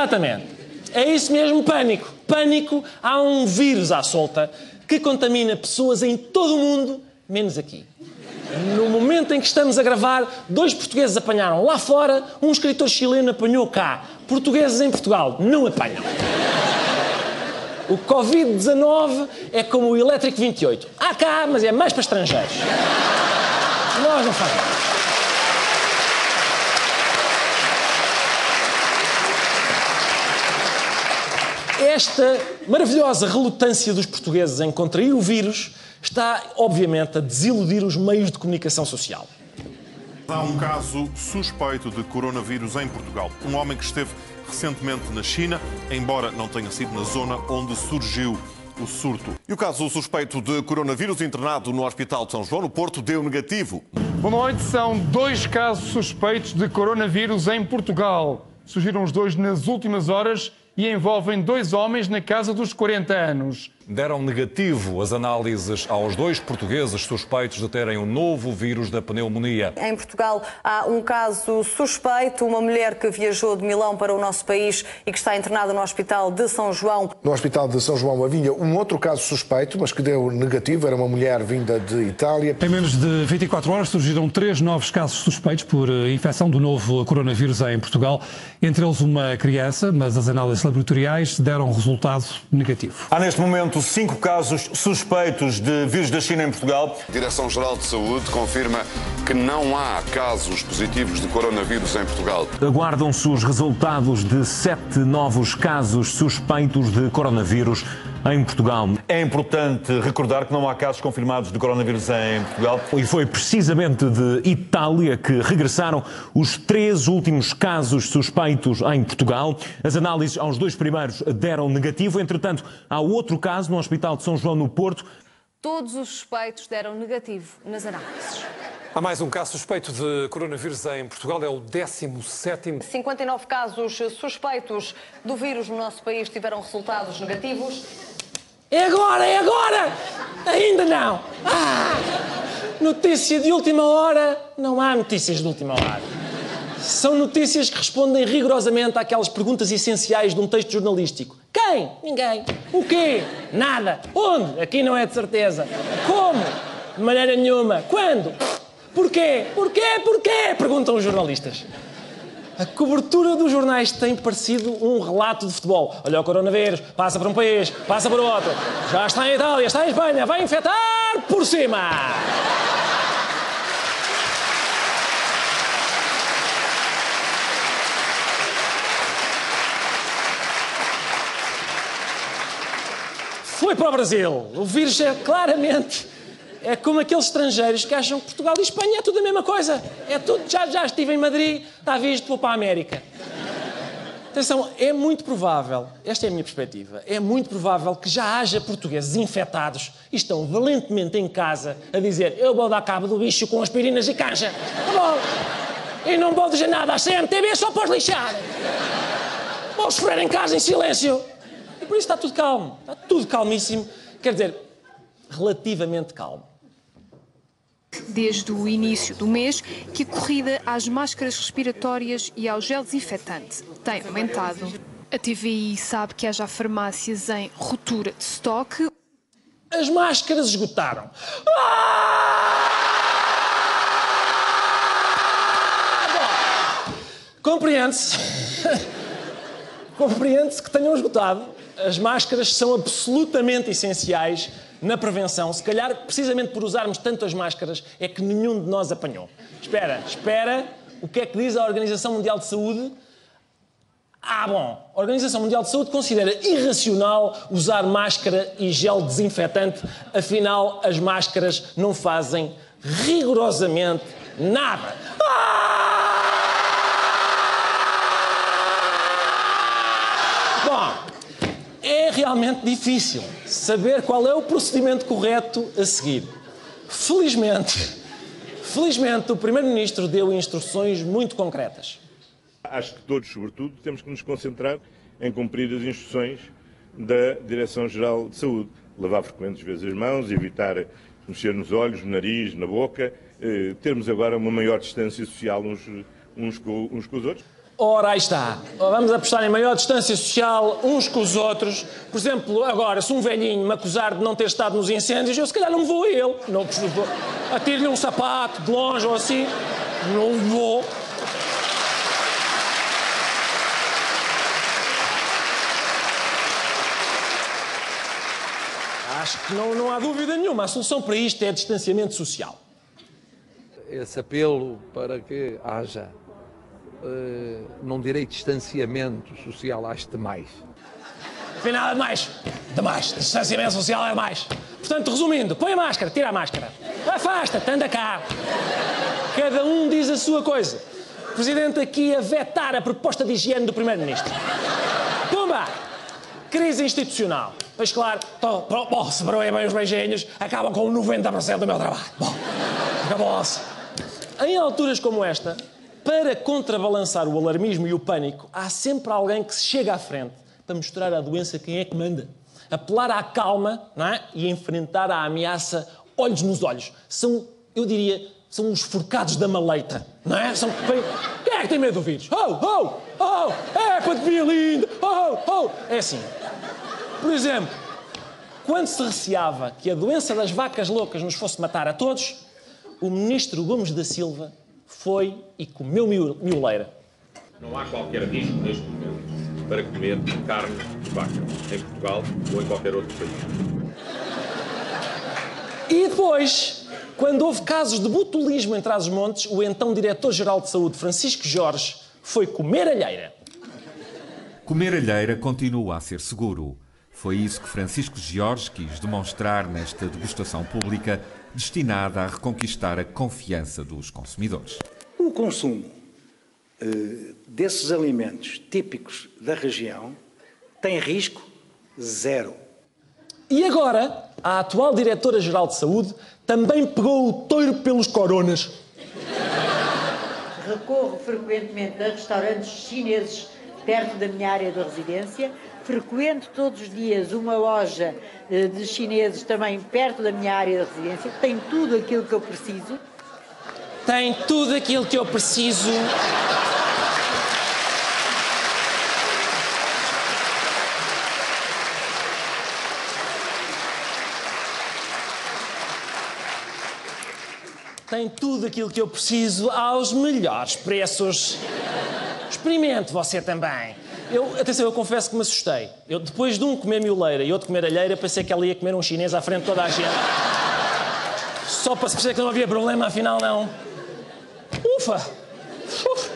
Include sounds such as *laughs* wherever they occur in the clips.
Exatamente. É isso mesmo, pânico. Pânico. Há um vírus à solta que contamina pessoas em todo o mundo, menos aqui. No momento em que estamos a gravar, dois portugueses apanharam lá fora, um escritor chileno apanhou cá. Portugueses em Portugal não apanham. O Covid-19 é como o Elétrico 28. Há cá, mas é mais para estrangeiros. Nós não fazemos. Esta maravilhosa relutância dos portugueses em contrair o vírus está, obviamente, a desiludir os meios de comunicação social. Há um caso suspeito de coronavírus em Portugal. Um homem que esteve recentemente na China, embora não tenha sido na zona onde surgiu o surto. E o caso suspeito de coronavírus internado no Hospital de São João, no Porto, deu negativo. Boa noite. São dois casos suspeitos de coronavírus em Portugal. Surgiram os dois nas últimas horas e envolvem dois homens na casa dos 40 anos. Deram negativo as análises aos dois portugueses suspeitos de terem o novo vírus da pneumonia. Em Portugal há um caso suspeito, uma mulher que viajou de Milão para o nosso país e que está internada no Hospital de São João. No Hospital de São João havia um outro caso suspeito, mas que deu negativo, era uma mulher vinda de Itália. Em menos de 24 horas surgiram três novos casos suspeitos por eh, infecção do novo coronavírus em Portugal, entre eles uma criança, mas as análises laboratoriais deram resultado negativo. Há neste momento cinco casos suspeitos de vírus da China em Portugal. A Direção-Geral de Saúde confirma que não há casos positivos de coronavírus em Portugal. Aguardam-se os resultados de sete novos casos suspeitos de coronavírus em Portugal. É importante recordar que não há casos confirmados de coronavírus em Portugal. E foi precisamente de Itália que regressaram os três últimos casos suspeitos em Portugal. As análises aos dois primeiros deram negativo, entretanto, há outro caso no Hospital de São João no Porto. Todos os suspeitos deram negativo nas análises. Há mais um caso suspeito de coronavírus em Portugal, é o 17º. 59 casos suspeitos do vírus no nosso país tiveram resultados negativos. É agora, é agora! Ainda não! Ah! Notícia de última hora. Não há notícias de última hora. São notícias que respondem rigorosamente àquelas perguntas essenciais de um texto jornalístico. Quem? Ninguém. O quê? Nada. Onde? Aqui não é de certeza. Como? De maneira nenhuma. Quando? Porquê? Porquê? Porquê? Perguntam os jornalistas. A cobertura dos jornais tem parecido um relato de futebol. Olha o coronavírus, passa para um país, passa para outro. Já está em Itália, está em Espanha, vai infectar por cima. Foi para o Brasil. O vírus é claramente é como aqueles estrangeiros que acham que Portugal e Espanha é tudo a mesma coisa. É tudo, já, já estive em Madrid, está visto, vou para a América. Atenção, é muito provável, esta é a minha perspectiva, é muito provável que já haja portugueses infectados e estão valentemente em casa a dizer eu vou dar cabo do bicho com aspirinas e canja. Tá bom? E não vou dizer nada à CMTV só para lixar. Vou sofrer em casa em silêncio. E por isso está tudo calmo, está tudo calmíssimo. Quer dizer, relativamente calmo desde o início do mês que a corrida às máscaras respiratórias e ao gel desinfetante tem aumentado. A TVI sabe que há já farmácias em ruptura de estoque. As máscaras esgotaram. Compreende-se. *laughs* Compreende-se que tenham esgotado. As máscaras são absolutamente essenciais na prevenção. Se calhar, precisamente por usarmos tantas máscaras, é que nenhum de nós apanhou. Espera, espera. O que é que diz a Organização Mundial de Saúde? Ah, bom, a Organização Mundial de Saúde considera irracional usar máscara e gel desinfetante, afinal, as máscaras não fazem rigorosamente nada. Bom, é realmente difícil saber qual é o procedimento correto a seguir. Felizmente, felizmente, o Primeiro-Ministro deu instruções muito concretas. Acho que todos, sobretudo, temos que nos concentrar em cumprir as instruções da Direção-Geral de Saúde. Lavar frequentes vezes as mãos, evitar mexer nos olhos, no nariz, na boca, eh, termos agora uma maior distância social uns, uns, com, uns com os outros. Ora, aí está. Vamos apostar em maior distância social uns com os outros. Por exemplo, agora, se um velhinho me acusar de não ter estado nos incêndios, eu se calhar não vou a ele. Não vou. Atiro-lhe um sapato de longe ou assim. Não vou. Acho que não, não há dúvida nenhuma. A solução para isto é distanciamento social. Esse apelo para que haja, não direi distanciamento social, acho demais. Afinal, é demais. Demais. Distanciamento social é demais. Portanto, resumindo, põe a máscara, tira a máscara. Afasta-te, anda cá. Cada um diz a sua coisa. O Presidente aqui a vetar a proposta de higiene do Primeiro-Ministro. Pumba! Crise institucional. Pois claro, tô, bom, se broem bem os beijinhos, acabam com 90% do meu trabalho. Bom, acabou-se. Em alturas como esta, para contrabalançar o alarmismo e o pânico, há sempre alguém que se chega à frente para mostrar à doença quem é que manda. Apelar à calma é? e enfrentar a ameaça olhos nos olhos. São, eu diria, são os forcados da maleita, não é? São, quem, quem é que tem medo do vírus? Oh, oh, oh, é pandemia linda, oh, oh. É assim. Por exemplo, quando se receava que a doença das vacas loucas nos fosse matar a todos, o ministro Gomes da Silva foi e comeu mioleira. Não há qualquer risco neste momento para comer carne de vaca em Portugal ou em qualquer outro país. E depois, quando houve casos de botulismo em Trás-os-Montes, o então Diretor-Geral de Saúde, Francisco Jorge, foi comer alheira. Comer alheira continua a ser seguro. Foi isso que Francisco Jorge quis demonstrar nesta degustação pública destinada a reconquistar a confiança dos consumidores. O consumo uh, desses alimentos típicos da região tem risco zero. E agora, a atual Diretora-Geral de Saúde também pegou o toiro pelos coronas. Recorro frequentemente a restaurantes chineses perto da minha área de residência frequento todos os dias uma loja eh, de chineses também perto da minha área de residência, tem tudo aquilo que eu preciso. Tem tudo aquilo que eu preciso. Tem tudo aquilo que eu preciso aos melhores preços. Experimente você também. Eu, atenção, eu confesso que me assustei. Eu, depois de um comer mioleira e outro comer alheira, pensei que ela ia comer um chinês à frente de toda a gente. Só para se perceber que não havia problema, afinal não. Ufa! Uf.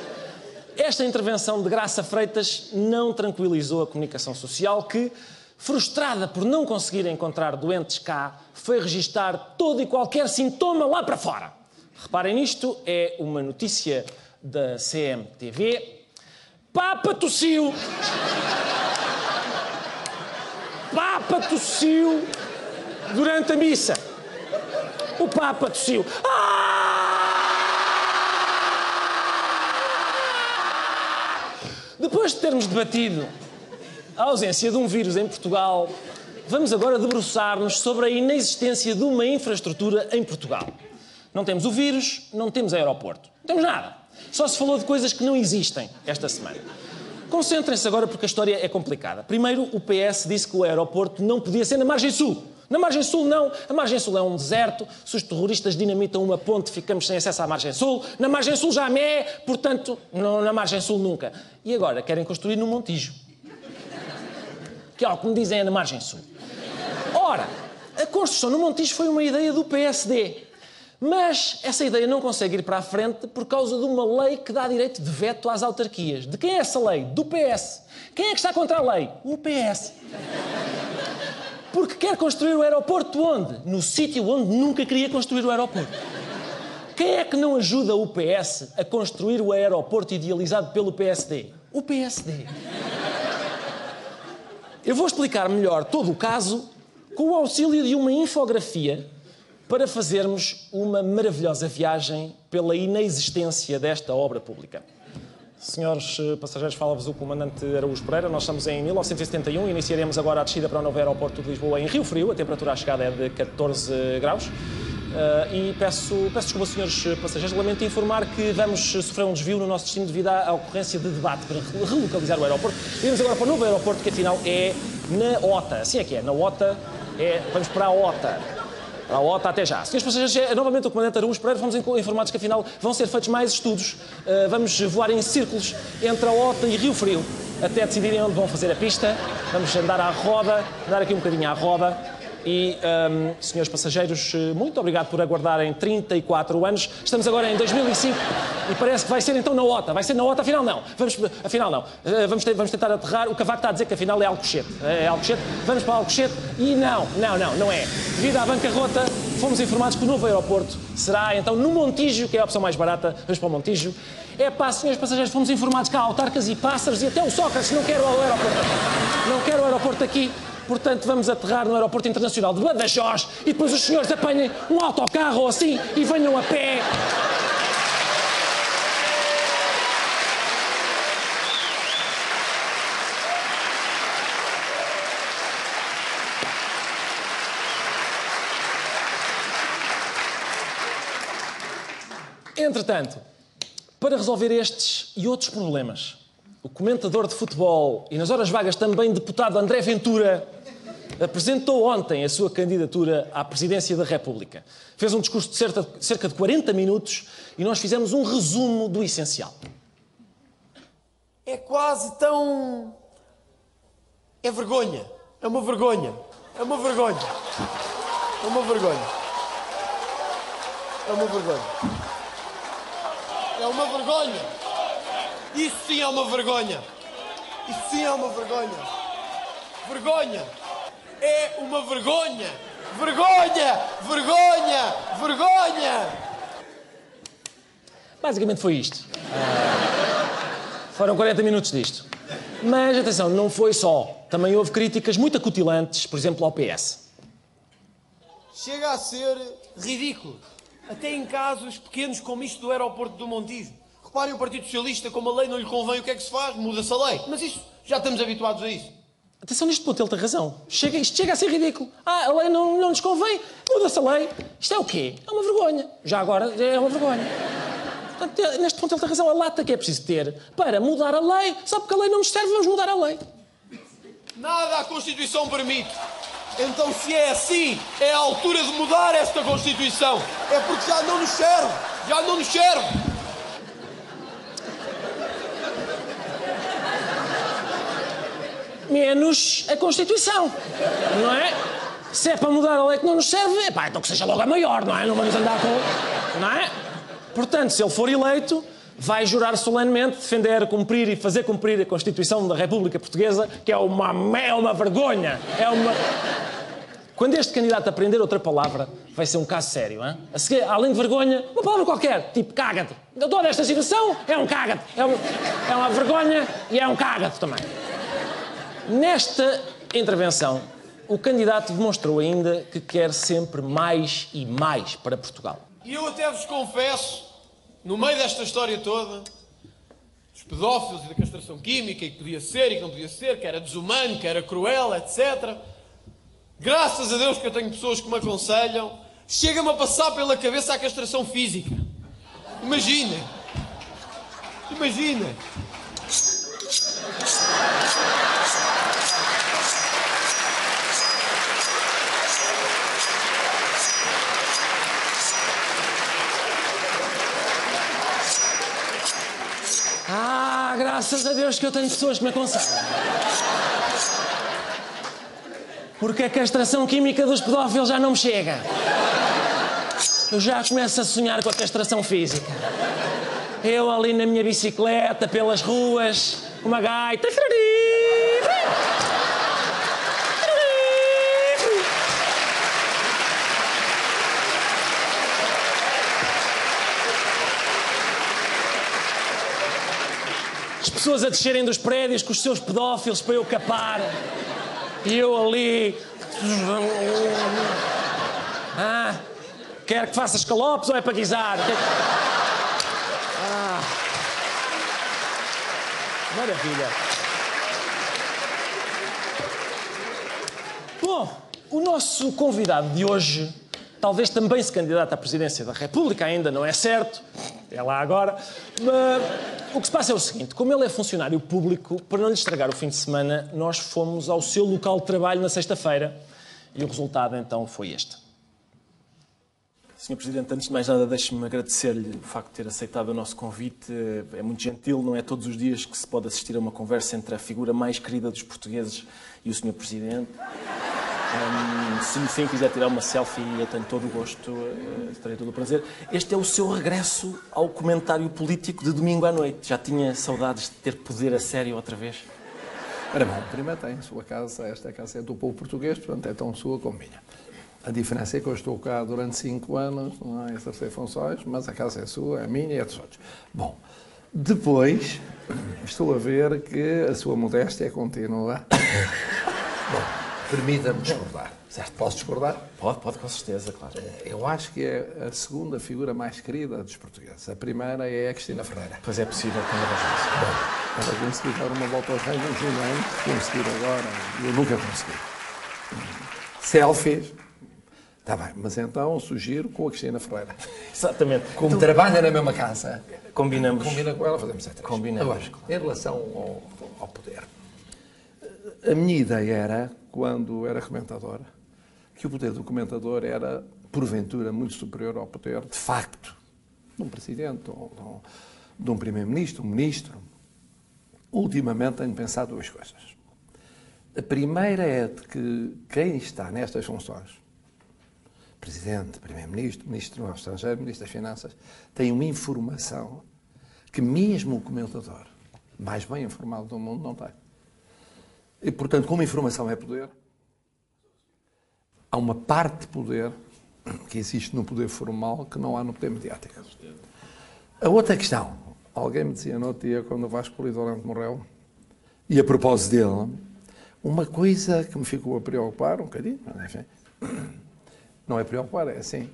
Esta intervenção de Graça Freitas não tranquilizou a comunicação social que, frustrada por não conseguir encontrar doentes cá, foi registar todo e qualquer sintoma lá para fora. Reparem nisto, é uma notícia da CMTV Papa tossiu. Papa tossiu durante a missa. O Papa tossiu. Depois de termos debatido a ausência de um vírus em Portugal, vamos agora debruçar-nos sobre a inexistência de uma infraestrutura em Portugal. Não temos o vírus, não temos aeroporto, não temos nada. Só se falou de coisas que não existem esta semana. Concentrem-se agora porque a história é complicada. Primeiro, o PS disse que o aeroporto não podia ser na margem sul. Na margem sul, não. A margem sul é um deserto. Se os terroristas dinamitam uma ponte, ficamos sem acesso à margem sul. Na margem sul já é, portanto, não, na margem sul nunca. E agora querem construir no Montijo. que é o que me dizem na margem sul. Ora, a construção no Montijo foi uma ideia do PSD. Mas essa ideia não consegue ir para a frente por causa de uma lei que dá direito de veto às autarquias. De quem é essa lei? Do PS. Quem é que está contra a lei? O PS. Porque quer construir o aeroporto onde? No sítio onde nunca queria construir o aeroporto. Quem é que não ajuda o PS a construir o aeroporto idealizado pelo PSD? O PSD. Eu vou explicar melhor todo o caso com o auxílio de uma infografia para fazermos uma maravilhosa viagem pela inexistência desta obra pública. Senhores eh, passageiros, fala-vos o comandante Araújo Pereira. Nós estamos em 1971 e iniciaremos agora a descida para o novo aeroporto de Lisboa em Rio Frio. A temperatura à chegada é de 14 graus. Uh, e peço, peço desculpa, senhores passageiros, lamento informar que vamos sofrer um desvio no nosso destino devido à ocorrência de debate para relocalizar o aeroporto. Iremos agora para o novo aeroporto, que afinal é na OTA. Assim é que é, na OTA, é, vamos para a OTA. A OTA até já. Senhores passageiros, é novamente o Comandante Araújo Pereira, fomos informados que afinal vão ser feitos mais estudos. Uh, vamos voar em círculos entre a OTA e Rio Frio, até decidirem onde vão fazer a pista. Vamos andar à roda, andar aqui um bocadinho à roda. E, um, senhores passageiros, muito obrigado por aguardarem 34 anos. Estamos agora em 2005 e parece que vai ser então na OTA. Vai ser na OTA, afinal não. Vamos, afinal não. Uh, vamos, vamos, tentar aterrar. O Cavaco está a dizer que afinal é Alcochete. É Alcochete. Vamos para Alcochete e não, não, não, não é. Devido à bancarrota, fomos informados que o novo aeroporto será então no Montijo, que é a opção mais barata. Vamos para o Montijo. É pá, senhores passageiros, fomos informados que há autarcas e pássaros e até o Sócrates não quer o aeroporto. Não quer o aeroporto aqui. Portanto, vamos aterrar no Aeroporto Internacional de Badajoz e depois os senhores apanhem um autocarro ou assim e venham a pé. Entretanto, para resolver estes e outros problemas, o comentador de futebol e nas horas vagas também deputado André Ventura apresentou ontem a sua candidatura à presidência da República. Fez um discurso de cerca de 40 minutos e nós fizemos um resumo do essencial. É quase tão. É vergonha. É uma vergonha. É uma vergonha. É uma vergonha. É uma vergonha. É uma vergonha. Isso sim é uma vergonha. Isso sim é uma vergonha. Vergonha. É uma vergonha. Vergonha! Vergonha! Vergonha! Basicamente foi isto. Foram 40 minutos disto. Mas atenção, não foi só. Também houve críticas muito acutilantes, por exemplo, ao PS. Chega a ser ridículo. Até em casos pequenos como isto do aeroporto do Montijo. Reparem o Partido Socialista, como a lei não lhe convém, o que é que se faz? Muda-se a lei. Mas isso, já estamos habituados a isso. Atenção, neste ponto ele tem razão. Chega, isto chega a ser ridículo. Ah, a lei não, não nos convém, muda-se a lei. Isto é o quê? É uma vergonha. Já agora é uma vergonha. Portanto, neste ponto ele tem razão. A lata que é preciso ter para mudar a lei. Só porque a lei não nos serve, vamos mudar a lei. Nada a Constituição permite. Então, se é assim, é a altura de mudar esta Constituição. É porque já não nos serve. Já não nos serve. Menos a Constituição. Não é? Se é para mudar a lei que não nos serve, pá, então que seja logo a maior, não é? Não vamos andar com. Não é? Portanto, se ele for eleito, vai jurar solenemente defender, cumprir e fazer cumprir a Constituição da República Portuguesa, que é uma, é uma vergonha. É uma. Quando este candidato aprender outra palavra, vai ser um caso sério, hein? A seguir, além de vergonha, uma palavra qualquer, tipo caga-te. Toda esta situação é um caga-te. É, um, é uma vergonha e é um caga-te também. Nesta intervenção, o candidato demonstrou ainda que quer sempre mais e mais para Portugal. E eu até vos confesso, no meio desta história toda, dos pedófilos e da castração química, e que podia ser e que não podia ser, que era desumano, que era cruel, etc. Graças a Deus que eu tenho pessoas que me aconselham, chega-me a passar pela cabeça a castração física. Imaginem. Imaginem. Ah, graças a Deus que eu tenho pessoas que me aconselham. Porque a castração química dos pedófilos já não me chega. Eu já começo a sonhar com a castração física. Eu ali na minha bicicleta, pelas ruas, uma gaita. As pessoas a descerem dos prédios com os seus pedófilos para eu capar. E eu ali. Ah, quer que faça escalopes ou é para guisar? Ah, maravilha. Bom, o nosso convidado de hoje talvez também se candidata à presidência da República, ainda não é certo, é lá agora. Mas o que se passa é o seguinte: como ele é funcionário público, para não lhe estragar o fim de semana, nós fomos ao seu local de trabalho na sexta-feira e o resultado então foi este. Sr. Presidente, antes de mais nada, deixe-me agradecer-lhe o facto de ter aceitado o nosso convite. É muito gentil, não é todos os dias que se pode assistir a uma conversa entre a figura mais querida dos portugueses e o Sr. Presidente. Se no fim quiser tirar uma selfie, eu tenho todo o gosto, uh, terei todo o prazer. Este é o seu regresso ao comentário político de domingo à noite. Já tinha saudades de ter poder a sério outra vez? Ora bom, primeiro tem sua casa, esta casa é do povo português, portanto é tão sua como minha. A diferença é que eu estou cá durante cinco anos, não é exercer funções, mas a casa é sua, é minha e é dos outros. Bom, depois estou a ver que a sua modéstia continua. *coughs* Bom, Permita-me discordar. Certo, posso discordar? Pode, pode, com certeza, claro. Eu acho que é a segunda figura mais querida dos portugueses. A primeira é a Cristina Ferreira. Pois é possível que tenha razão. Ela conseguiu dar uma volta aos reis nos anos, conseguir agora, eu nunca consegui. Selfies, Está bem, mas então sugiro com a Cristina Ferreira. Exatamente. Como então, trabalha na mesma casa. Combinamos. Combina com ela, fazemos a Combinamos. Agora, em relação ao, ao poder. A minha ideia era quando era comentador, que o poder do comentador era, porventura, muito superior ao poder, de facto, de um presidente, ou de um primeiro-ministro, um ministro. Ultimamente tenho pensado duas coisas. A primeira é de que quem está nestas funções, presidente, primeiro-ministro, ministro do estrangeiro, ministro das Finanças, tem uma informação que mesmo o comentador mais bem informado do mundo não tem. E, portanto, como informação é poder, há uma parte de poder que existe no poder formal que não há no poder mediático. A outra questão, alguém me dizia no outro dia, quando o Vasco Polidorante morreu, e a propósito dele, uma coisa que me ficou a preocupar um bocadinho, enfim, *coughs* não é preocupar, é assim,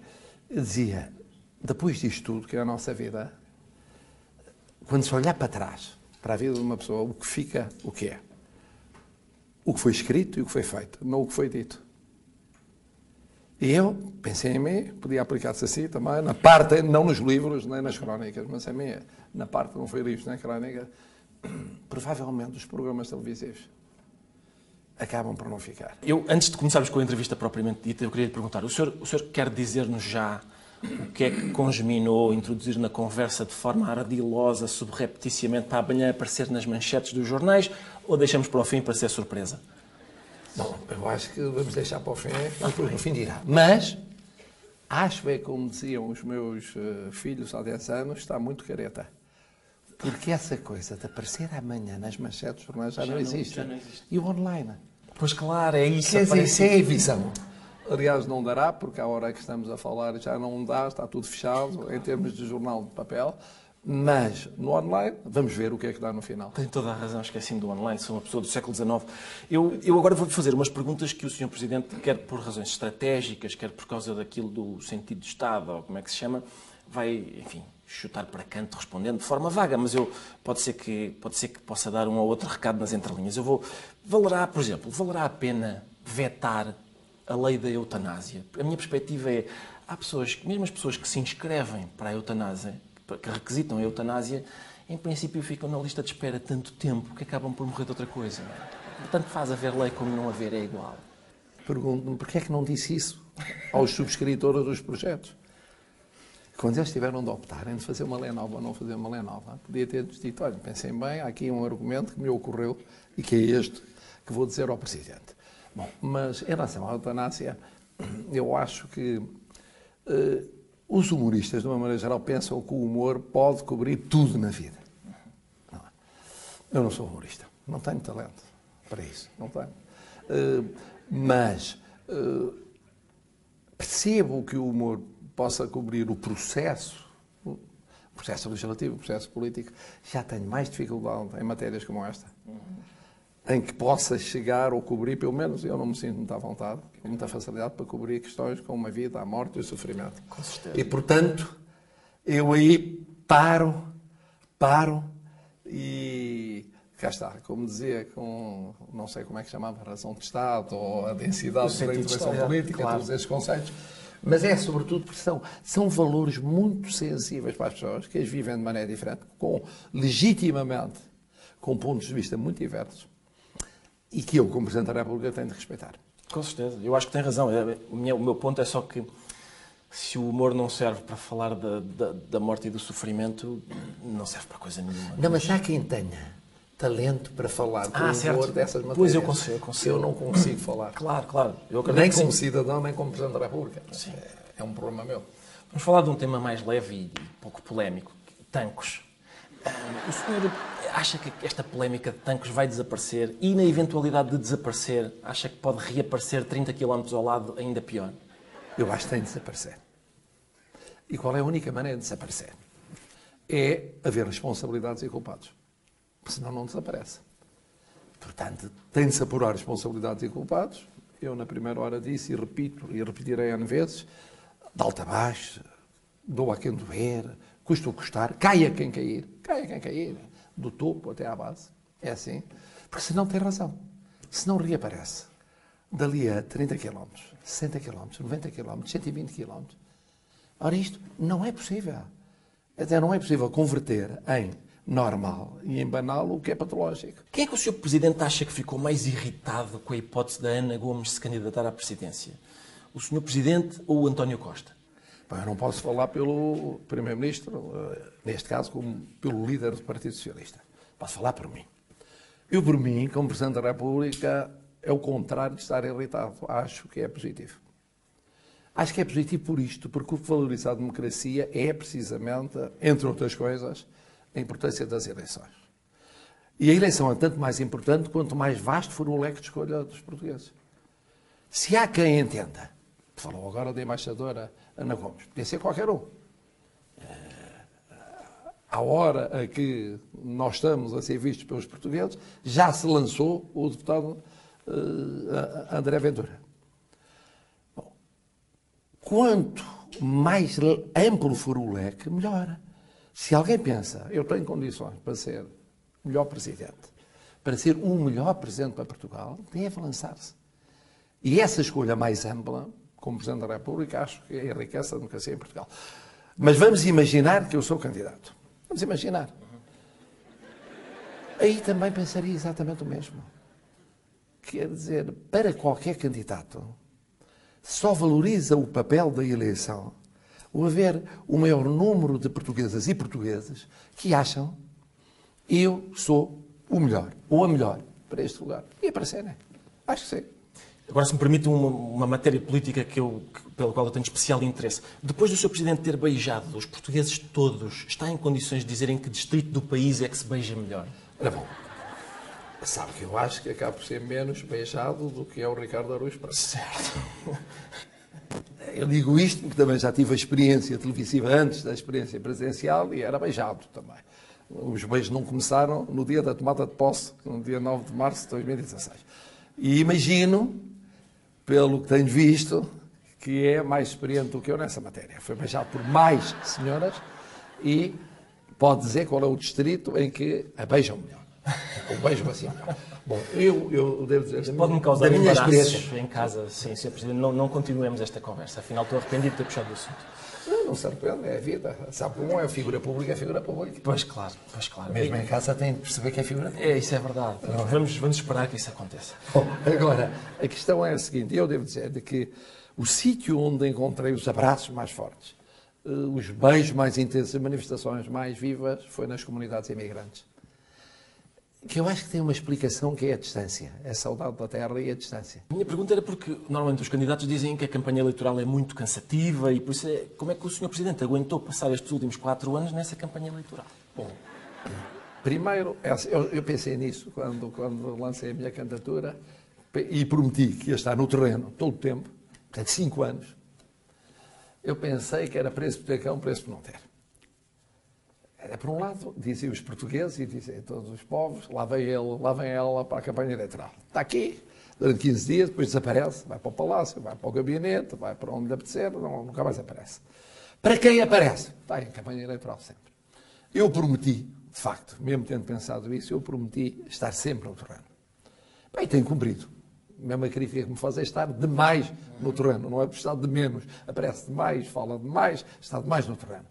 dizia, depois disto tudo, que é a nossa vida, quando se olhar para trás, para a vida de uma pessoa, o que fica, o que é? O que foi escrito e o que foi feito, não o que foi dito. E eu pensei em mim, podia aplicar-se assim também, na parte, não nos livros, nem nas crónicas, mas em mim, na parte não foi livros nem crónica, provavelmente os programas televisivos acabam por não ficar. Eu, antes de começarmos com a entrevista propriamente dita, eu queria lhe perguntar, o senhor, o senhor quer dizer-nos já o que é que congeminou introduzir na conversa de forma ardilosa, subrepeticiamente, para amanhã aparecer nas manchetes dos jornais, ou deixamos para o fim para ser surpresa? Bom, eu acho que vamos deixar para o fim, depois no fim dirá. Mas, acho é como diziam os meus uh, filhos há 10 anos, está muito careta. Porque essa coisa de aparecer amanhã nas manchetes dos jornais já, já, não, existe. já não existe. E o online? Pois claro, é isso. Quer dizer, isso é a visão. Aliás, não dará, porque à hora que estamos a falar já não dá, está tudo fechado em termos de jornal de papel. Mas no online, vamos ver o que é que dá no final. Tem toda a razão, esqueci-me do online, sou uma pessoa do século XIX. Eu, eu agora vou-lhe fazer umas perguntas que o Sr. Presidente, quer por razões estratégicas, quer por causa daquilo do sentido de Estado, ou como é que se chama, vai, enfim, chutar para canto respondendo de forma vaga, mas eu pode ser que pode ser que possa dar um ou outro recado nas entrelinhas. Eu vou valerá, por exemplo, valerá a pena vetar a lei da eutanásia. A minha perspectiva é, há pessoas, mesmo as pessoas que se inscrevem para a eutanásia, que requisitam a eutanásia, em princípio ficam na lista de espera tanto tempo que acabam por morrer de outra coisa. Portanto, faz haver lei como não haver é igual. Pergunto-me, porquê é que não disse isso aos subscritores dos projetos? Quando eles tiveram de optarem de fazer uma lei nova ou não fazer uma lei nova, podia ter-lhes dito, olha, pensem bem, há aqui um argumento que me ocorreu e que é este que vou dizer ao Presidente. Bom, mas em relação à eutanásia, eu acho que eh, os humoristas, de uma maneira geral, pensam que o humor pode cobrir tudo na vida. Não é? Eu não sou humorista, não tenho talento para isso, não tenho. Eh, mas eh, percebo que o humor possa cobrir o processo, o processo legislativo, o processo político, já tenho mais dificuldade em matérias como esta. Em que possa chegar ou cobrir, pelo menos eu não me sinto muito à vontade, com muita facilidade para cobrir questões como a vida, a morte e o sofrimento. Com certeza. E portanto, eu aí paro, paro e cá está, como dizia, com não sei como é que chamava, a razão de Estado ou a densidade da de intervenção Estado, política, claro. todos esses conceitos. Mas é sobretudo porque são, são valores muito sensíveis para as pessoas que as vivem de maneira diferente, com legitimamente com pontos de vista muito diversos e que eu, como Presidente da República, tenho de respeitar. Com certeza, eu acho que tem razão. É, O meu, ponto é só que se o humor não serve para falar da, da, da morte e do sofrimento, não serve para coisa nenhuma. Não, mas há quem tenha talento para falar com Ah, o certo. humor dessas matérias. Pois eu consigo, eu consigo. Eu não consigo falar. Claro, claro. Nem como sim. cidadão, nem como Presidente da República. É, é um problema meu. Vamos falar de um tema mais leve e pouco polémico. Tancos. O senhor acha que esta polémica de tancos vai desaparecer e, na eventualidade de desaparecer, acha que pode reaparecer 30 km ao lado ainda pior? Eu acho que tem de desaparecer. E qual é a única maneira de desaparecer? É haver responsabilidades e culpados. Senão não desaparece. Portanto, tem de se apurar responsabilidades e culpados. Eu, na primeira hora, disse e repito, e repetirei N vezes: de alta a baixo, dou a quem doer, custa o custar, caia quem cair, caia quem cair, do topo até à base. É assim. Porque senão tem razão. Se não reaparece, dali a 30 km, 60 km, 90 km, 120 km. Ora, isto não é possível. Até não é possível converter em normal e em banal o que é patológico. Quem é que o Sr. Presidente acha que ficou mais irritado com a hipótese da Ana Gomes se candidatar à presidência? O Sr. Presidente ou o António Costa? Eu não posso falar pelo Primeiro-Ministro, eh, neste caso, como pelo líder do Partido Socialista. Posso falar por mim. Eu, por mim, como Presidente da República, é o contrário de estar irritado. Acho que é positivo. Acho que é positivo por isto, porque o que valoriza a democracia é precisamente, entre outras coisas, a importância das eleições. E a eleição é tanto mais importante quanto mais vasto for o leque de escolha dos portugueses. Se há quem entenda, falou agora da embaixadora Ana Gomes, podia ser qualquer um. Eh, À hora a que nós estamos a ser vistos pelos portugueses, já se lançou o deputado eh, André Ventura. Bom, quanto mais amplo for o leque, melhor. Se alguém pensa, eu tenho condições para ser melhor presidente, para ser o melhor presidente para Portugal, deve lançar-se. E essa escolha mais ampla, como Presidente da República, acho que enriquece a democracia em Portugal. Mas vamos imaginar que eu sou candidato. Vamos imaginar. Aí também pensaria exatamente o mesmo. Quer dizer, para qualquer candidato, só valoriza o papel da eleição o haver o maior número de portuguesas e portugueses que acham eu sou o melhor, ou a melhor, para este lugar. E aparecerem. Acho que sim. Agora, se me permite uma, uma matéria política que eu, que- pela qual eu tenho especial interesse. Depois do Sr. Presidente ter beijado os portugueses todos, está em condições de dizer em que distrito do país é que se beija melhor? Ora bom, sabe que eu acho que acaba por ser menos beijado do que é o Ricardo Aruz. Certo. Eu digo isto porque também já tive a experiência televisiva antes da experiência presidencial e era beijado também. Os beijos não começaram no dia da tomada de posse, no dia 9 de março de 2016. E imagino, pelo que tenho visto, que é mais experiente do que eu nessa matéria. Foi beijado por mais senhoras e pode dizer qual é o distrito em que a beijam melhor. O beijo assim melhor. Bom, eu, eu devo dizer... da Pode-me causar embaraços em casa, sim, Sr. Presidente. Não, não continuemos esta conversa. Afinal, estou arrependido de ter puxado o assunto. Não, não se arrepende, é a vida. Sabe como é figura pública, é figura pública. Pois claro, pois claro. Mesmo em casa tem de perceber que é figura pública. É, isso é verdade. Vamos, vamos esperar que isso aconteça. Bom, agora, a questão é a seguinte, eu devo dizer de que o sítio onde encontrei os abraços mais fortes, eh, os beijos mais intensos, as manifestações mais vivas, foi nas comunidades imigrantes. Que eu acho que tem uma explicação que é a distância, a saudade da terra e a distância. A minha pergunta era porque normalmente os candidatos dizem que a campanha eleitoral é muito cansativa e por isso é, como é que o Sr. Presidente aguentou passar estes últimos quatro anos nessa campanha eleitoral? Bom, primeiro, eu, eu pensei nisso quando, quando lancei a minha candidatura e prometi que ia estar no terreno todo o tempo, portanto, cinco anos. Eu pensei que era preço por ter cão, preço por não ter. Era por um lado, diziam os portugueses e diziam todos os povos, lá vem ele, lá vem ela para a campanha eleitoral. Está aqui, durante 15 dias, depois desaparece, vai para o palácio, vai para o gabinete, vai para onde lhe apetecer, não, nunca mais aparece. Para quem aparece? Está em campanha eleitoral sempre. Eu prometi, de facto, mesmo tendo pensado isso, eu prometi estar sempre no terreno. Bem, tenho cumprido. A mesma crítica que me faz é estar demais no terreno, não é por estar de menos. Aparece demais, fala demais, está demais no terreno.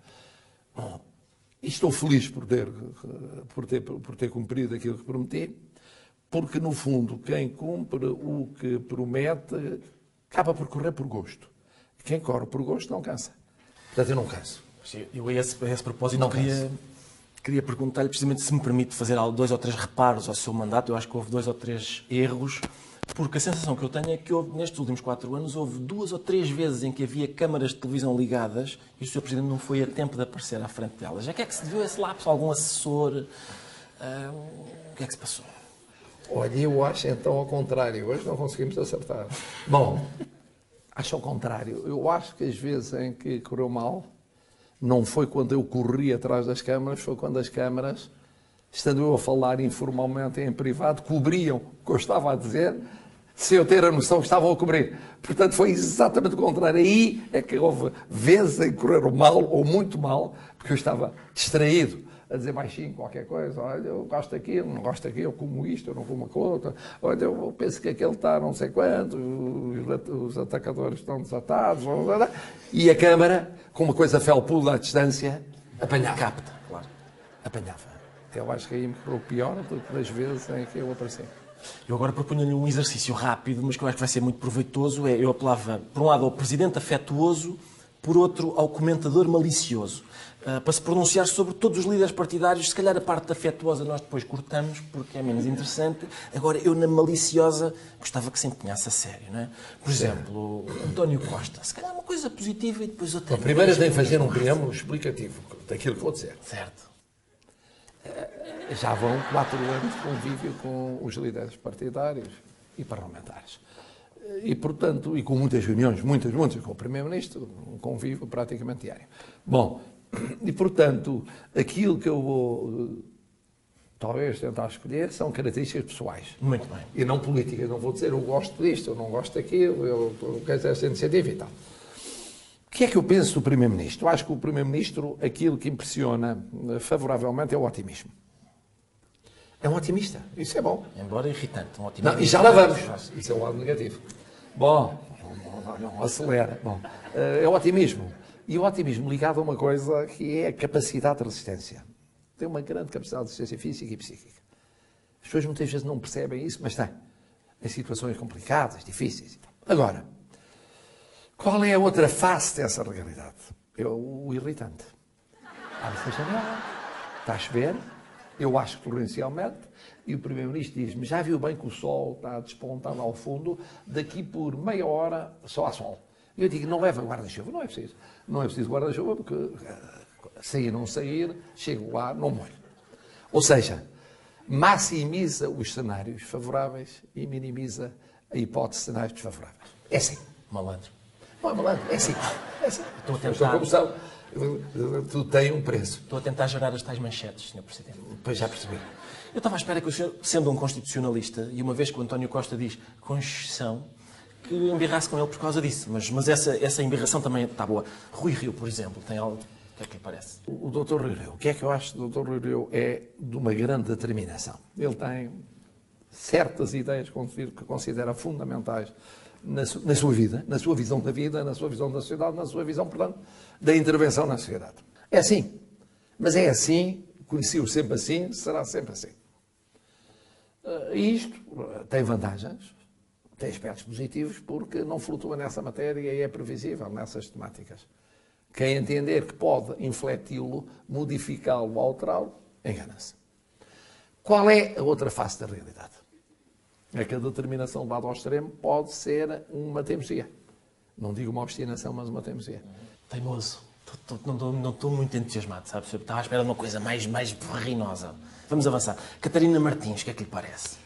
Bom, estou feliz por ter, por, ter, por ter cumprido aquilo que prometi, porque, no fundo, quem cumpre o que promete acaba por correr por gosto. Quem corre por gosto não cansa. Portanto, eu não canso. Eu, a esse, a esse propósito, não queria, queria perguntar-lhe precisamente se me permite fazer dois ou três reparos ao seu mandato. Eu acho que houve dois ou três erros porque a sensação que eu tenho é que houve, nestes últimos quatro anos houve duas ou três vezes em que havia câmaras de televisão ligadas e o Sr. Presidente não foi a tempo de aparecer à frente delas. A que é que se deveu esse lapso? Algum assessor? Uh, o que é que se passou? Olha, eu acho então ao contrário. Hoje não conseguimos acertar. Bom, acho ao contrário. Eu acho que as vezes em que correu mal não foi quando eu corri atrás das câmaras, foi quando as câmaras estando eu a falar informalmente em privado, cobriam o que eu estava a dizer, sem eu ter a noção que estavam a cobrir. Portanto, foi exatamente o contrário. Aí é que houve vezes em que correram mal, ou muito mal, porque eu estava distraído a dizer baixinho qualquer coisa. Olha, eu gosto daquilo, não gosto daquilo, eu como isto, eu não como aquilo outro. Olha, eu penso que aquele está não sei quanto, os, atacadores estão desatados. E a Câmara, com uma coisa felpuda à distância, apanhava. Capta, claro. Apanhava. Eu acho que aí me correu pior do que das vezes em que eu apareci. Eu agora proponho-lhe um exercício rápido, mas que eu acho que vai ser muito proveitoso. É, eu apelava, por um lado, ao presidente afetuoso, por outro, ao comentador malicioso. Uh, para se pronunciar sobre todos os líderes partidários, se calhar a parte afetuosa nós depois cortamos, porque é menos interessante. Agora, eu na maliciosa gostava que se empenhasse a sério, não é? Por exemplo, António Costa. Se calhar uma coisa positiva e depois outra. Primeiro tem que fazer um preâmbulo explicativo daquilo que vou dizer. Certo. Eh, já vão quatro anos de convívio com os líderes partidários e parlamentares. Eh, e, portanto, e com muitas reuniões, muitas, muitas, com o Primeiro-Ministro, um convívio praticamente diário. Bom, *clears throat* e, portanto, aquilo que eu vou eh, talvez tentar escolher são características pessoais. Muito bem. E não políticas. Não vou dizer eu gosto disto, eu não gosto daquilo, eu, eu quero esta iniciativa e tal. O que é que eu penso do Primeiro-Ministro? Acho que o Primeiro-Ministro, aquilo que impressiona eh, favoravelmente é o otimismo. É um otimista, isso é bom. Embora irritante, um otimista. Não, e já lá vamos, isso é o lado negativo. Bom, não, não, acelera. Bom, eh, é o otimismo. E o otimismo ligado a uma coisa que é a capacidade de resistência. Tem uma grande capacidade de resistência física e psíquica. As pessoas muitas vezes não percebem isso, mas tem. Em situações complicadas, difíceis. Agora, qual é a outra face dessa realidade? É o irritante. Abre-se a janela, está a chover, eu acho que torrencialmente, e o Primeiro-Ministro diz-me: já viu bem que o sol está a despontar ao fundo, daqui por meia hora só há sol. Eu digo: não leva guarda-chuva, não é preciso. Não é preciso guarda-chuva, porque eh, sair não sair, chego lá, não molho. Ou seja, maximiza os cenários favoráveis e minimiza a hipótese de cenários desfavoráveis. É assim. Malandro. É malandro, é assim. É assim. Estou a tentar... Como tudo tem um preço. Estou a tentar gerar as tais manchetes, Sr. Presidente. Pois já percebi. Eu estava à espera que o senhor, sendo um constitucionalista, e uma vez que o António Costa diz Constituição, que embirrasse com ele por causa disso. Mas, mas essa, essa embirração também está boa. Rui Rio, por exemplo, tem algo. O que é que lhe parece? O, o Dr. Rui Rio, o que é que eu acho do Dr. Rui Rio é de uma grande determinação. Ele tem certas ideias que considera fundamentais na, su, na, sua vida, na sua visão da vida, na sua visão da sociedade, na sua visão, portanto, da intervenção na sociedade. É assim. Mas é assim, conheci-o sempre assim, será sempre assim. Uh, isto uh, tem vantagens, tem aspectos positivos, porque não flutua nessa matéria e é previsível nessas temáticas. Quem entender que pode infleti-lo, modificá-lo, alterá-lo, engana-se. Qual é a outra face da realidade? É que a determinação levada ao extremo pode ser uma teimosia. Não digo uma obstinação, mas uma teimosia. Teimoso. Tô- tô- não estou muito entusiasmado, sabes? Estava à espera de uma coisa mais, mais verrinosa. Vamos avançar. Catarina Martins, o que é que lhe parece?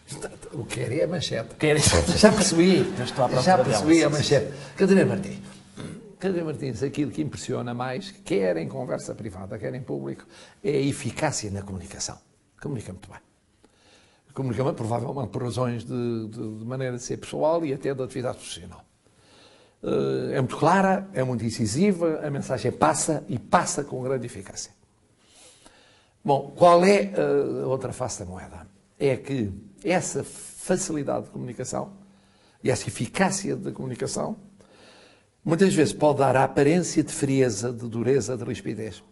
O que quer é a manchete. Quer- *laughs* Já percebi. Eu estou à Já dela, percebi sim, a sim, manchete. Catarina Martins. Catarina Martins, aquilo que impressiona mais, quer em conversa privada, quer em público, é a eficácia na comunicação. Comunica muito bem. Comunica muito, provavelmente por razões de, de- de maneira de ser pessoal e até de atividade profissional. Eh, É muito clara, é muito incisiva, a mensagem passa e passa com grande eficácia. Bom, qual é eh, a outra face da moeda? É que essa facilidade de comunicação e essa eficácia da comunicação muitas vezes pode dar a aparência de frieza, de dureza, de rispidez.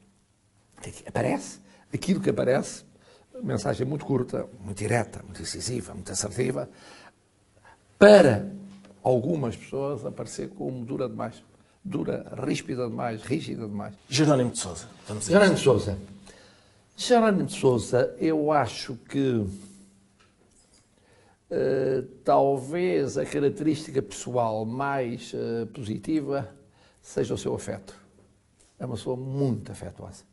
Aparece aquilo que aparece, mensagem muito curta, muito direta, muito incisiva, muito assertiva, para algumas pessoas aparecer como dura demais. Dura, ríspida demais, rígida demais. Jerónimo de Sousa. Vamos a Jerónimo de Sousa. Jerónimo de Sousa, eu acho que eh, talvez a característica pessoal mais eh, positiva seja o seu afeto. É uma pessoa muito afetuosa.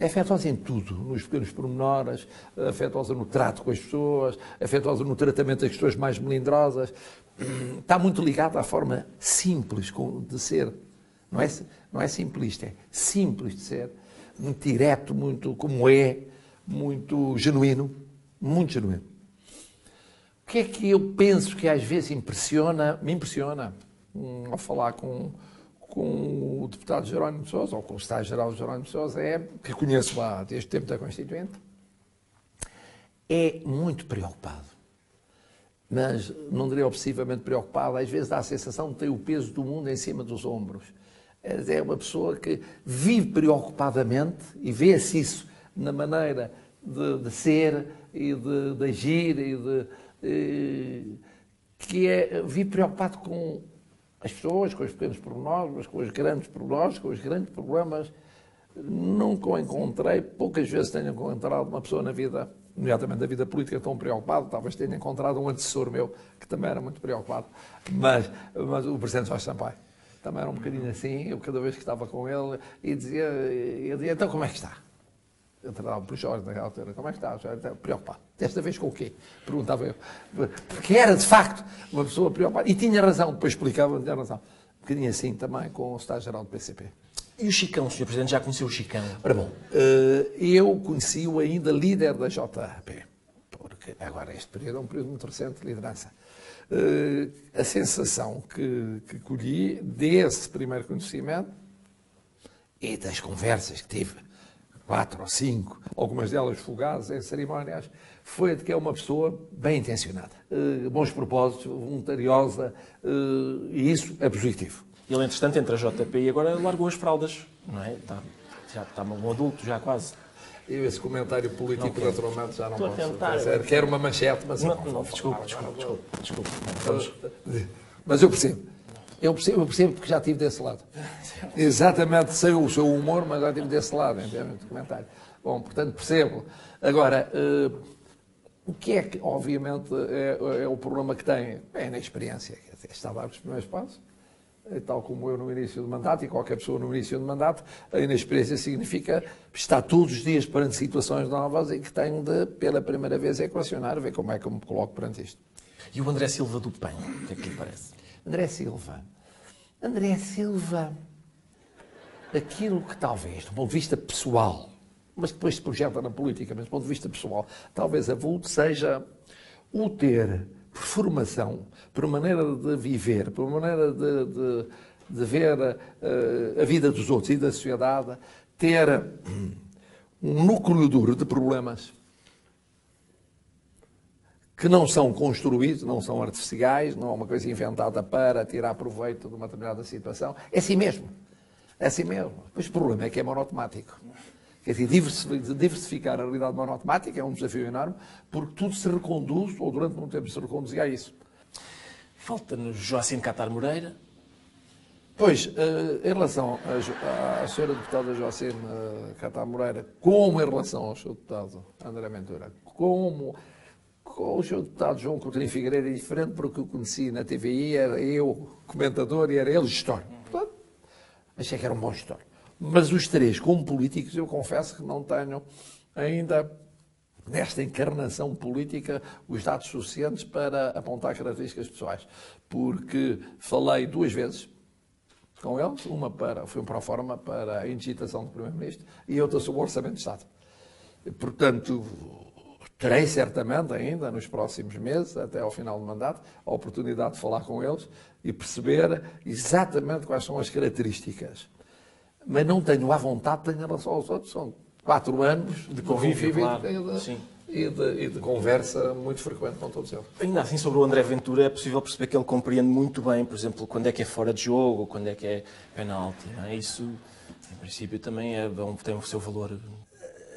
Afetuosa em tudo, nos pequenos pormenores, afetuosa no trato com as pessoas, afetuosa no tratamento das pessoas mais melindrosas. *clears throat* Está muito ligada à forma simples de ser. Não é, não é simplista, é simples de ser. Muito direto, muito como é, muito genuíno. Muito genuíno. O que é que eu penso que às vezes impressiona, me impressiona, hum, ao falar com, com o deputado Jerónimo Sousa, ou com o Estado-Geral Jerónimo Sousa, é, que conheço há desde o tempo da Constituinte, é muito preocupado. Mas não diria obsessivamente preocupado, às vezes dá a sensação de ter o peso do mundo em cima dos ombros. É uma pessoa que vive preocupadamente e vê-se isso na maneira de, de ser e de, de agir e de. que é vive preocupado com as pessoas, com os pequenos pormenores, com os grandes pormenores, com os grandes problemas. Nunca o encontrei, poucas vezes tenho encontrado uma pessoa na vida, nomeadamente na vida política, tão preocupado. Talvez tenha encontrado um antecessor meu que também era muito preocupado. Mas, mas o Presidente Jorge Sampaio também era um bocadinho assim. Eu, cada vez que estava com ele, e dizia, dizia: então como é que está? Eu tratava por Jorge naquela altura. Como é que está? Jorge estava preocupado. Desta vez com o quê? Perguntava eu. Porque era, de facto, uma pessoa preocupada. E tinha razão, depois explicava, tinha razão. Um bocadinho assim também com o Estado-Geral do PCP. E o Chicão, o Sr. Presidente já conheceu o Chicão? Ora bom, eh, eu conheci-o ainda líder da JP, porque agora este período é um período muito recente de liderança. Eh, A sensação que, que colhi desse primeiro conhecimento e das conversas que tive, quatro ou cinco, algumas delas fugazes em cerimónias, foi de que é uma pessoa bem intencionada, eh, bons propósitos, voluntariosa, eh, e isso é positivo. Ele, entretanto, entra a JP e agora largou as fraldas, não é? Está, já está um adulto, já quase. Eu esse comentário político, Ok. naturalmente, já não Estou a posso tentar. fazer. Quero uma manchete, mas... Não, não, desculpe, desculpe, desculpe, desculpe. Vamos. Mas eu percebo. Eu percebo, eu percebo porque já estive desse lado. *laughs* Exatamente, sei o seu humor, mas já estive desse lado, em termos de comentário. Bom, portanto, percebo. Agora, eh, o que é que, obviamente, é, é o problema que tem? É na experiência. Está a dar os primeiros passos, eh, tal como eu no início do mandato e qualquer pessoa no início do mandato, a inexperiência significa estar todos os dias perante situações novas e que tenho de, pela primeira vez, equacionar, ver como é que eu me coloco perante isto. E o André Silva do PAN, o que é que lhe parece? André Silva. André Silva, aquilo que talvez, do ponto de vista pessoal, mas depois se projeta na política, mas do ponto de vista pessoal, talvez a vulto seja o ter, por formação, por maneira de viver, por maneira de, de, de ver eh, a vida dos outros e da sociedade, ter hum, um núcleo duro de problemas que não são construídos, não são artificiais, não é uma coisa inventada para tirar proveito de uma determinada situação. É assim mesmo. É assim mesmo. Pois o problema é que é monotemático. Quer dizer, diversi- diversificar a realidade monotemática é um desafio enorme, porque tudo se reconduz, ou durante muito tempo se reconduzia a isso. Falta-nos Joacim Catar Moreira. Pois, eh, em relação à, senhora deputada Jocina Catá Moreira, como em relação ao seu deputado André Ventura, como com o seu deputado João Coutinho Figueiredo é diferente porque eu conheci na TVI, era eu comentador e era ele gestor. Portanto, achei que era um bom gestor. Mas os três, como políticos, eu confesso que não tenho ainda nesta encarnação política os dados suficientes para apontar características pessoais. Porque falei duas vezes com eles, uma para, foi um a forma para a indigitação do Primeiro-Ministro e outra sobre o Orçamento de Estado. Portanto, terei certamente ainda nos próximos meses, até ao final do mandato, a oportunidade de falar com eles e perceber exatamente quais são as características. Mas não tenho à vontade, tenho em relação aos outros, são quatro anos de convívio, de claro. e, de, e, de, e, de, conversa muito frequente com todos eles. Ainda assim, sobre o André Ventura, é possível perceber que ele compreende muito bem, por exemplo, quando é que é fora de jogo, quando é que é penalti. É? Isso, em princípio, também é, tem o seu valor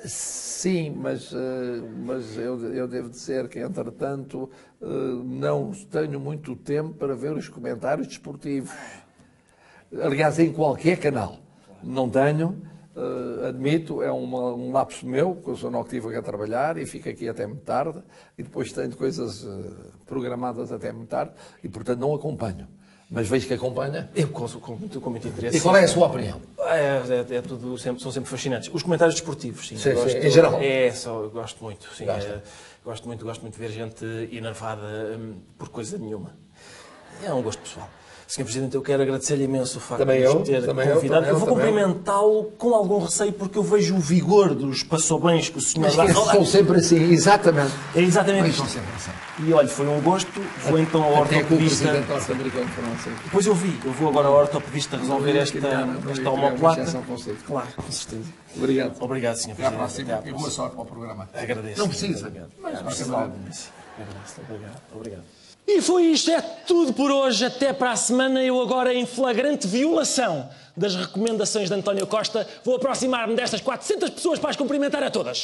Sim, mas, eh, mas eu, eu devo dizer que, entretanto, eh, não tenho muito tempo para ver os comentários desportivos. Aliás, em qualquer canal. Não tenho, eh, admito, é um lapso meu, porque eu sou noctivo a trabalhar e fico aqui até muito tarde, e depois tenho coisas programadas até muito tarde, e portanto não acompanho mas vejo que acompanha. Eu com, com, muito, com muito interesse. E qual é a sua opinião? É, é, é tudo, sempre, são sempre fascinantes. Os comentários desportivos, sim. sim, gosto, sim em geral? É, só, eu gosto muito, sim. É, gosto muito, gosto muito de ver gente enervada hum, por coisa nenhuma. É um gosto pessoal. Sr. Presidente, eu quero agradecer-lhe imenso o facto também de eu, ter também convidado. Eu, eu vou cumprimentá-lo com algum receio, porque eu vejo o vigor dos passobens que o senhor dá. São sempre assim, exatamente. É exatamente sempre assim. E olha, foi um gosto. Vou então ao ortopedista. Depois eu vi, eu vou agora ao ortopedista resolver esta, esta omoplata. Claro, com certeza. Obrigado. Obrigado, Sr. Presidente. Até à próxima. E boa sorte para o programa. Agradeço. Não precisa. Mas, Obrigado. Obrigado. Obrigado. E foi isto, é tudo por hoje. Até para a semana. Eu agora, em flagrante violação das recomendações de António Costa, vou aproximar-me destas 400 pessoas para as cumprimentar a todas.